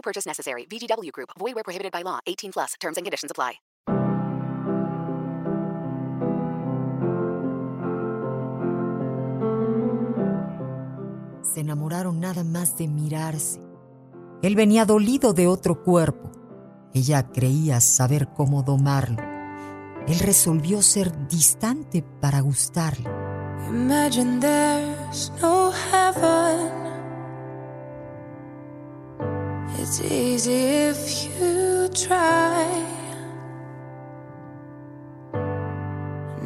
No purchase necessary. VGW Group. Void where prohibited by law. 18 plus. Terms and conditions apply. Se enamoraron nada más de mirarse. Él venía dolido de otro cuerpo. Ella creía saber cómo domarlo. Él resolvió ser distante para gustarle. Imagine there's no heaven.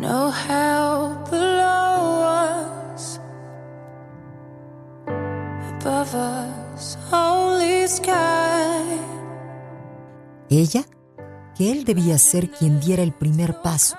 No help us. Ella, que él debía ser quien diera el primer paso.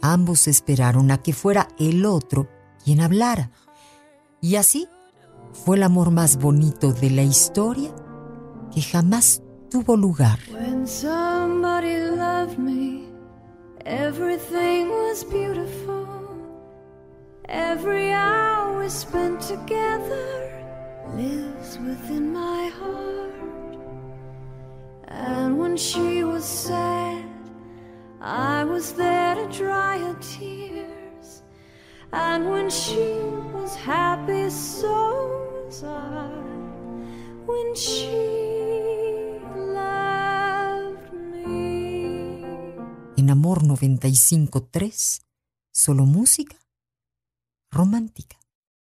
Ambos esperaron a que fuera el otro quien hablara. Y así fue el amor más bonito de la historia que jamás tuvo lugar. When somebody loved me, everything was beautiful. Every hour spent together lives within my heart. And when she was sad, I was there to dry her tears. And when she was happy, so was I. When she En Amor 95.3, solo música romántica.